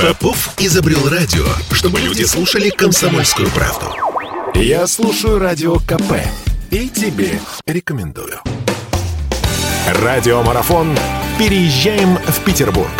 Попов изобрел радио, чтобы люди слушали комсомольскую правду. Я слушаю радио КП и тебе рекомендую. Радиомарафон «Переезжаем в Петербург».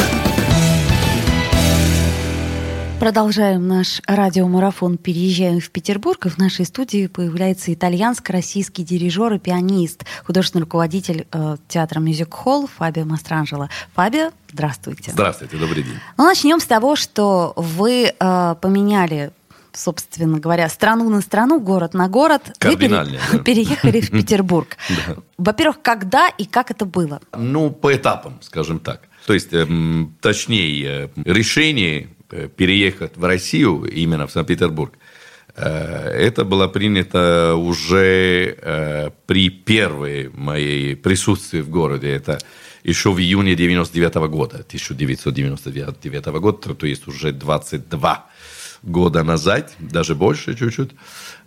Продолжаем наш радиомарафон «Переезжаем в Петербург». И в нашей студии появляется итальянско-российский дирижер и пианист, художественный руководитель э, театра Мюзик Холл Фабио Мастранжело. Фабио, здравствуйте. Здравствуйте, добрый день. Ну, начнем с того, что вы э, поменяли собственно говоря, страну на страну, город на город. Кардинально. Вы переехали в Петербург. Во-первых, когда и как это было? Ну, по этапам, скажем так. То есть, эм, точнее, э, решение переехать в Россию, именно в Санкт-Петербург, э, это было принято уже э, при первой моей присутствии в городе. Это еще в июне 99 года, 1999 года, то есть уже 22 года назад, даже больше чуть-чуть.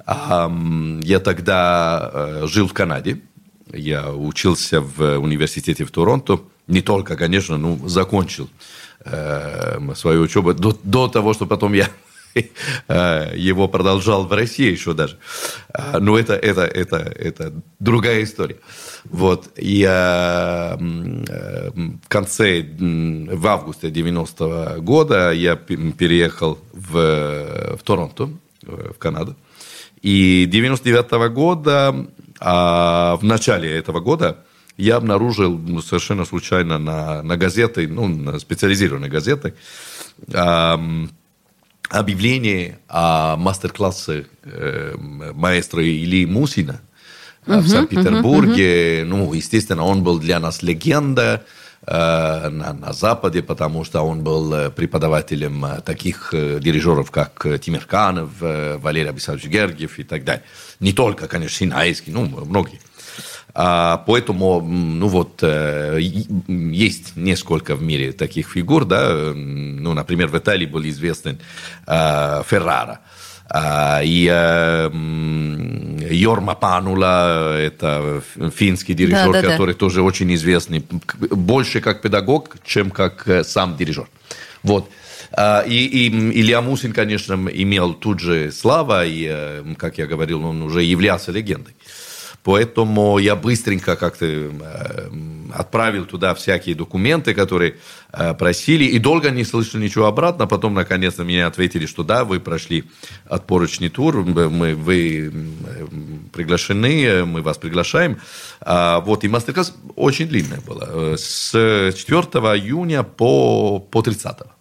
Я тогда жил в Канаде, я учился в университете в Торонто, не только, конечно, ну, закончил э, свою учебу до, до того, что потом я э, его продолжал в России еще даже. Э, но это, это, это, это другая история. Вот. И э, в конце, в августе 90 -го года я переехал в, в Торонто, в Канаду. И 99 -го года, а в начале этого года, я обнаружил ну, совершенно случайно на, на газеты, ну, на специализированной газеты, э, объявление о мастер-классе э, маэстро Ильи Мусина uh-huh, в Санкт-Петербурге. Uh-huh, uh-huh. Ну, естественно, он был для нас легенда э, на, на Западе, потому что он был э, преподавателем э, таких дирижеров, как Тимирканов, Валерий Абисович Гергиев и так далее. Не только, конечно, Синайский, ну, многие. А, поэтому, ну вот, э, есть несколько в мире таких фигур, да, ну, например, в Италии был известен э, Феррара. А, и э, Йорма Панула, это финский дирижер, да, да, который да. тоже очень известный, больше как педагог, чем как сам дирижер. Вот. А, и, и Илья Мусин, конечно, имел тут же слава, и, как я говорил, он уже являлся легендой. Поэтому я быстренько как-то э, отправил туда всякие документы, которые э, просили, и долго не слышал ничего обратно. Потом, наконец-то, мне ответили, что да, вы прошли отборочный тур, мы, вы приглашены, мы вас приглашаем. А, вот, и мастер-класс очень длинный был, э, с 4 июня по, по 30.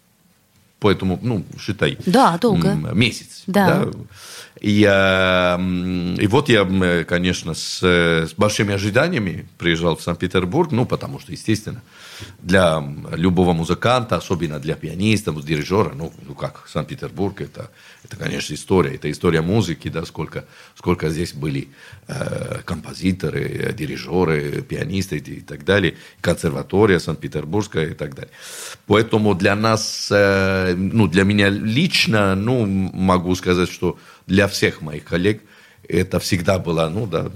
Поэтому, ну, считай. Да, долго. Месяц. Да. да? И, и вот я, конечно, с, с большими ожиданиями приезжал в Санкт-Петербург, ну, потому что, естественно, для любого музыканта, особенно для пианиста, дирижера, ну, ну как, Санкт-Петербург, это, это, конечно, история, это история музыки, да, сколько, сколько здесь были э, композиторы, дирижеры, пианисты и, так далее, консерватория Санкт-Петербургская и так далее. Поэтому для нас, э, ну, для меня лично, ну, могу сказать, что для всех моих коллег это всегда была, ну да,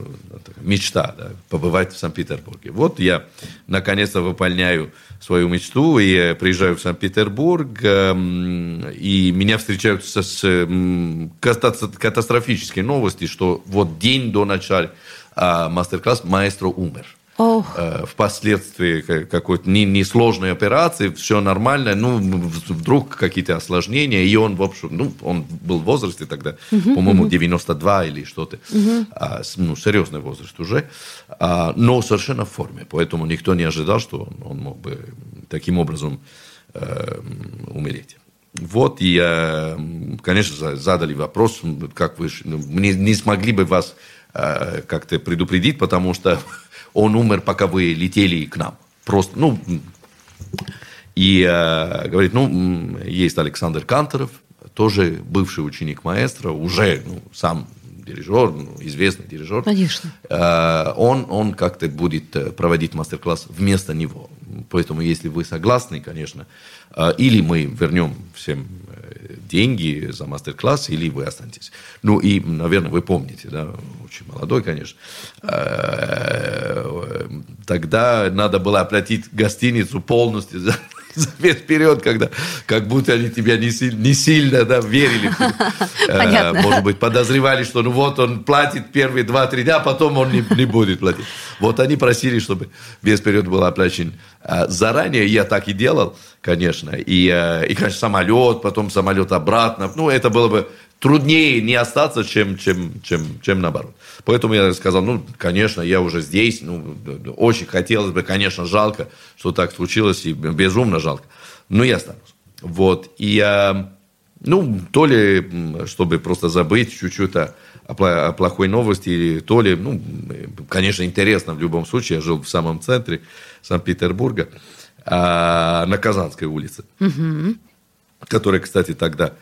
мечта, да, побывать в Санкт-Петербурге. Вот я наконец-то выполняю свою мечту и приезжаю в Санкт-Петербург, эм, и меня встречают с катастрофической новостью, что вот день до начала а, мастер-класс маэстро умер. Oh. Впоследствии какой-то несложной операции, все нормально, ну, вдруг какие-то осложнения, и он, в общем, ну, он был в возрасте тогда, uh-huh, по-моему, uh-huh. 92 или что-то, uh-huh. а, ну, серьезный возраст уже, а, но совершенно в форме, поэтому никто не ожидал, что он, он мог бы таким образом э, умереть. Вот, и, конечно, задали вопрос, как вы, ну, не, не смогли бы вас э, как-то предупредить, потому что он умер, пока вы летели к нам. Просто, ну, и э, говорит, ну, есть Александр Канторов, тоже бывший ученик маэстро, уже ну, сам дирижер, ну, известный дирижер. Конечно. Э, он, он как-то будет э, проводить мастер-класс вместо него. Поэтому, если вы согласны, конечно, э, или мы вернем всем деньги за мастер-класс, или вы останетесь. Ну и, наверное, вы помните, да, очень молодой, конечно. Тогда надо было оплатить гостиницу полностью за, период, когда как будто они тебя не, не сильно да, верили. Понятно. Может быть, подозревали, что ну вот он платит первые два-три дня, а потом он не, не будет платить. Вот они просили, чтобы весь период был оплачен заранее. Я так и делал, конечно. И, и конечно, самолет, потом самолет обратно. Ну, это было бы труднее не остаться, чем, чем, чем, чем наоборот. Поэтому я сказал, ну, конечно, я уже здесь, ну, очень хотелось бы, конечно, жалко, что так случилось, и безумно жалко, но я останусь. Вот, и я, ну, то ли, чтобы просто забыть чуть-чуть о, о плохой новости, то ли, ну, конечно, интересно в любом случае, я жил в самом центре Санкт-Петербурга, а, на Казанской улице, угу. которая, кстати, тогда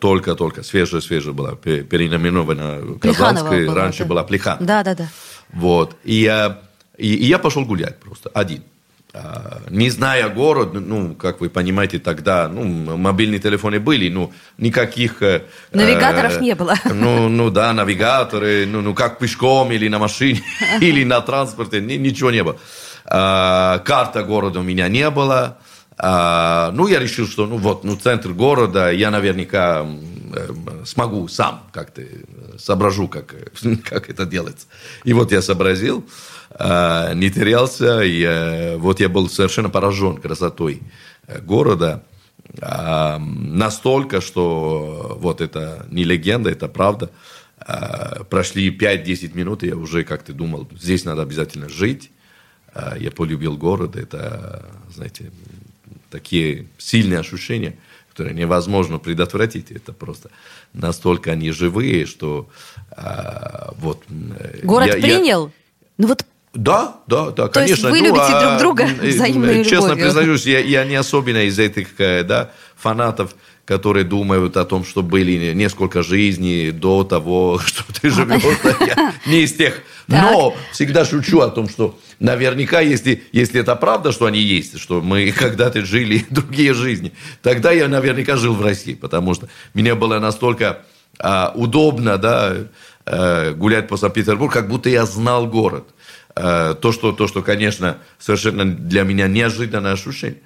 только-только, свежая-свежая была, переименована Казанской, была, раньше да. была Плехан. Да, да, да. Вот, и я, и, и я пошел гулять просто, один. А, не зная город, ну, как вы понимаете, тогда, ну, мобильные телефоны были, ну, никаких... Э, Навигаторов э, не было. Ну, ну, да, навигаторы, ну, ну, как пешком или на машине, или на транспорте, ничего не было. А, карта города у меня не было. А, ну, я решил, что, ну, вот, ну, центр города, я наверняка э, смогу сам как-то соображу, как, как это делается. И вот я сообразил, э, не терялся, и э, вот я был совершенно поражен красотой города, а, настолько, что вот это не легенда, это правда. А, прошли 5-10 минут, и я уже как-то думал, здесь надо обязательно жить. Я полюбил город, это, знаете, такие сильные ощущения, которые невозможно предотвратить. Это просто настолько они живые, что а, вот... Э, Город я, принял? Я... Ну вот да, да, да, То конечно. Есть вы ну, любите а, друг друга взаимной Честно любовью. признаюсь, я, я не особенно из этих э, да, фанатов, которые думают о том, что были несколько жизней до того, что ты живешь. Я не из тех. Но всегда шучу о том, что наверняка, если, если это правда, что они есть, что мы когда-то жили другие жизни, тогда я наверняка жил в России, потому что мне было настолько а, удобно да, гулять по Санкт-Петербургу, как будто я знал город. А, то, что, то, что, конечно, совершенно для меня неожиданное ощущение.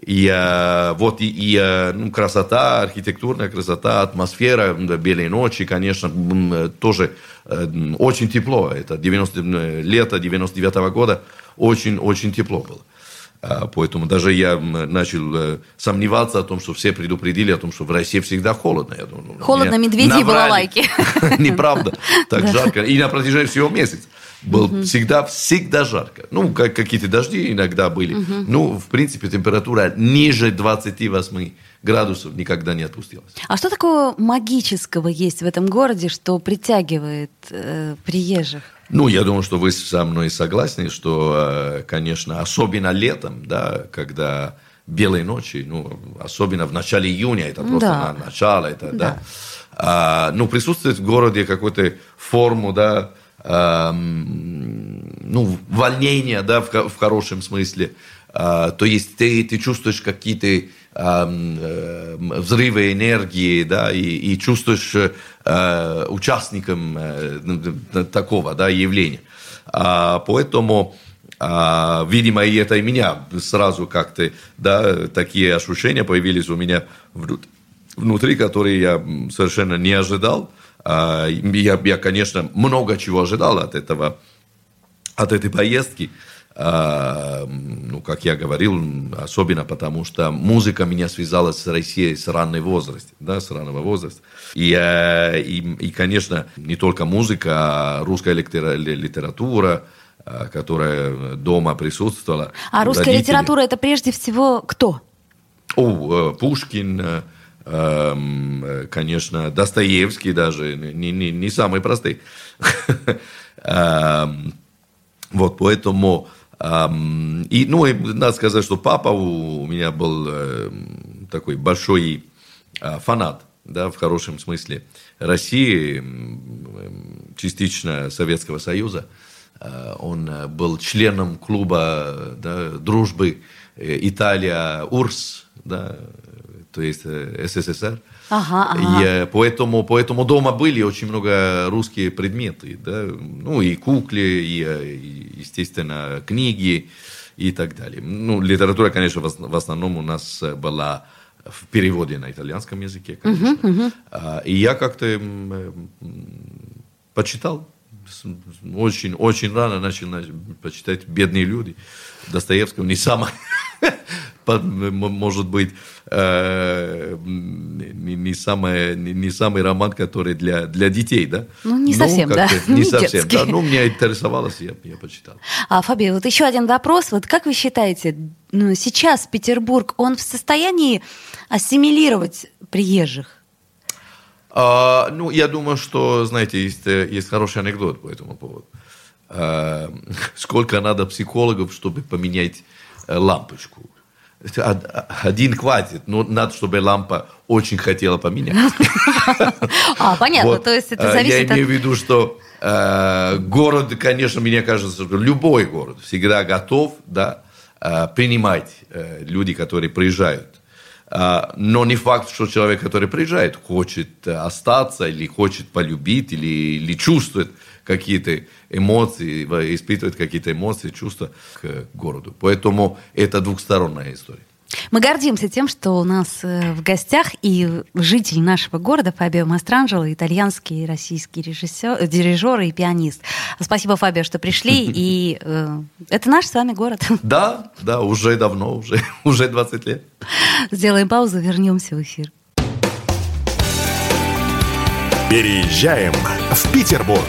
И а, вот и, и а, ну, красота, архитектурная красота, атмосфера, белые ночи, конечно, тоже э, очень тепло. Это 90, лето 99 -го года, очень-очень тепло было. А, поэтому даже я начал э, сомневаться о том, что все предупредили о том, что в России всегда холодно. Я думаю, ну, холодно, медведи и балалайки. Неправда, так жарко. И на протяжении всего месяца. Был угу. всегда, всегда жарко. Ну, как какие-то дожди иногда были. Угу. Ну, в принципе, температура ниже 28 градусов никогда не опустилась. А что такого магического есть в этом городе, что притягивает э, приезжих? Ну, я думаю, что вы со мной согласны, что, э, конечно, особенно летом, да, когда белые ночи, ну, особенно в начале июня, это просто да. на начало, это, да, да а, ну, присутствует в городе какую-то форму, да, ну, волнение, да, в, в хорошем смысле. А, то есть ты, ты чувствуешь какие-то э, взрывы энергии, да, и, и чувствуешь э, участником э, такого, да, явления. А, поэтому, а, видимо, и это и меня сразу как-то, да, такие ощущения появились у меня внутри, которые я совершенно не ожидал. А, я, я, конечно, много чего ожидал от этого, от этой поездки. А, ну, как я говорил, особенно потому, что музыка меня связала с Россией с раннего возраста, да, с раннего возраста. И, э, и, и, конечно, не только музыка, а русская литература, а, которая дома присутствовала. А русская родители. литература это прежде всего кто? О, э, Пушкин, э, э, конечно, Достоевский даже, не, не, не самый простой. Эм, вот, поэтому... Эм, и, ну, и надо сказать, что папа у меня был э, такой большой э, фанат, да, в хорошем смысле, России, частично Советского Союза. Он был членом клуба да, дружбы Италия УРС, да, то есть э, СССР. Ага, ага. И э, поэтому, поэтому дома были очень много русские предметы, да, ну и куклы, и, э, и естественно книги, и так далее. Ну, литература, конечно, в основном у нас была в переводе на итальянском языке, конечно. Uh-huh, uh-huh. И я как-то почитал очень, очень рано начал почитать «Бедные люди» Достоевского, не самое, может быть, э, не, самое, не, самый роман, который для, для детей, да? Ну, не совсем, да. Не, не совсем, детский. да. Ну, меня интересовалось, я, я почитал. А, Фаби, вот еще один вопрос. Вот как вы считаете, ну, сейчас Петербург, он в состоянии ассимилировать приезжих? А, ну, я думаю, что, знаете, есть, э, есть хороший анекдот по этому поводу. А, сколько надо психологов, чтобы поменять э, лампочку? Один хватит, но надо, чтобы лампа очень хотела поменять. А, понятно, то есть это а, зависит от... Я имею в виду, что э, город, конечно, мне кажется, что любой город всегда готов да, принимать люди, которые приезжают но не факт, что человек, который приезжает, хочет остаться или хочет полюбить или, или чувствует какие-то эмоции, испытывает какие-то эмоции, чувства к городу. Поэтому это двухсторонняя история. Мы гордимся тем, что у нас э, в гостях и житель нашего города Фабио Мастранджело, итальянский и российский режиссер, дирижер и пианист. Спасибо, Фабио, что пришли. И э, это наш с вами город. Да, да, уже давно, уже, уже 20 лет. Сделаем паузу, вернемся в эфир. Переезжаем в Петербург.